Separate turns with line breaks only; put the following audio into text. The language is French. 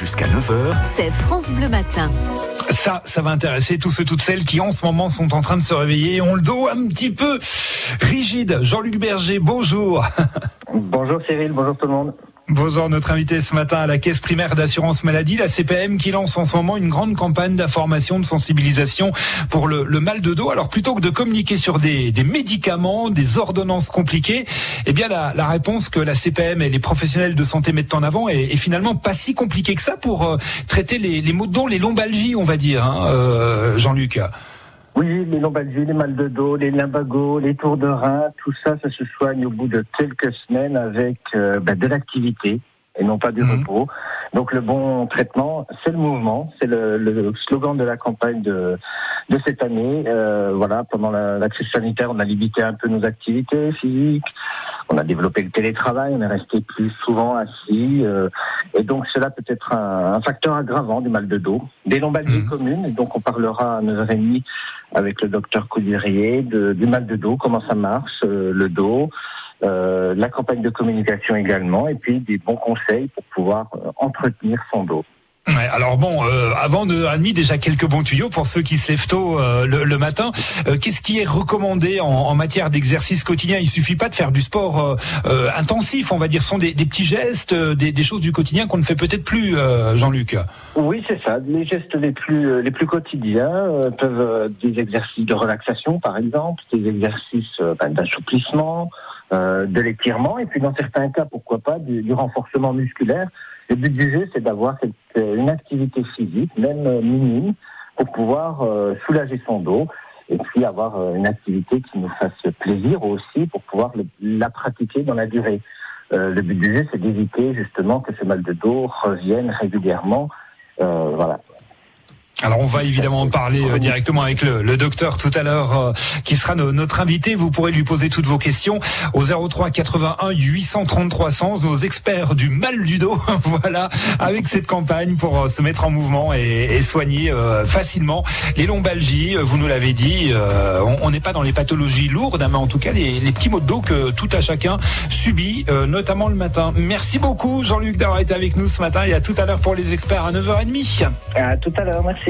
jusqu'à 9h.
C'est France Bleu Matin.
Ça, ça va intéresser tous ceux, toutes celles qui en ce moment sont en train de se réveiller et ont le dos un petit peu rigide. Jean-Luc Berger, bonjour.
Bonjour Cyril, bonjour tout le monde.
Bonjour, notre invité ce matin à la Caisse primaire d'assurance maladie, la CPM, qui lance en ce moment une grande campagne d'information, de sensibilisation pour le, mal de dos. Alors plutôt que de communiquer sur des, médicaments, des ordonnances compliquées, eh bien la, réponse que la CPM et les professionnels de santé mettent en avant est, finalement pas si compliquée que ça pour euh, traiter les, maux de dos, les lombalgies, on va dire, hein, euh, Jean-Luc.
Oui, les lombalgies, les mal de dos, les limbagos, les tours de rein, tout ça, ça se soigne au bout de quelques semaines avec euh, ben, de l'activité et non pas du mhm. repos. Donc le bon traitement, c'est le mouvement, c'est le, slogan de la campagne de, de cette année. Euh, voilà, pendant la, crise sanitaire, on a limité un peu nos activités physiques, on a développé le télétravail, on est resté plus souvent assis, euh, et donc cela peut être un, facteur aggravant du mal de dos, des lombalgies mhm. communes. Et donc on parlera à 9h30 avec le docteur Coudirier du mal de dos, comment ça marche, euh, le dos. Euh, la campagne de communication également, et puis des bons conseils pour pouvoir entretenir son dos.
Alors bon, euh, avant de admis déjà quelques bons tuyaux pour ceux qui se lèvent tôt euh, le, matin. Qu'est-ce qui est recommandé en, matière d'exercice quotidien? Il suffit pas de faire du sport intensif, on va dire. Ce sont des, petits gestes, des, choses du quotidien qu'on ne fait peut-être plus, Jean-Luc.
Oui, c'est ça. Les gestes les plus les plus quotidiens peuvent des exercices de relaxation, par exemple, des exercices ben, d'assouplissement. Euh, de l'étirement et puis dans certains cas, pourquoi pas, du, renforcement musculaire. Le but du jeu, c'est d'avoir euh, une activité physique, même euh, minime, pour pouvoir soulager son dos et puis avoir une activité qui nous fasse plaisir aussi pour pouvoir la pratiquer dans la durée. le but du jeu, c'est d'éviter justement que ce mal de dos revienne régulièrement. voilà.
Alors on va évidemment parler euh, directement avec le, docteur tout à l'heure euh, qui sera notre invité. Vous pourrez lui poser toutes vos questions au 03 81 833 100. Nos experts du mal du dos, voilà, avec cette campagne pour euh, se mettre en mouvement et, soigner facilement les lombalgies. Vous nous l'avez dit, on n'est pas dans les pathologies lourdes, hein, mais en tout cas les, les, petits maux de dos que tout à chacun subit, notamment le matin. Merci beaucoup Jean-Luc d'avoir été avec nous ce matin et à tout à l'heure pour les experts à 9h30.
À tout à l'heure, merci.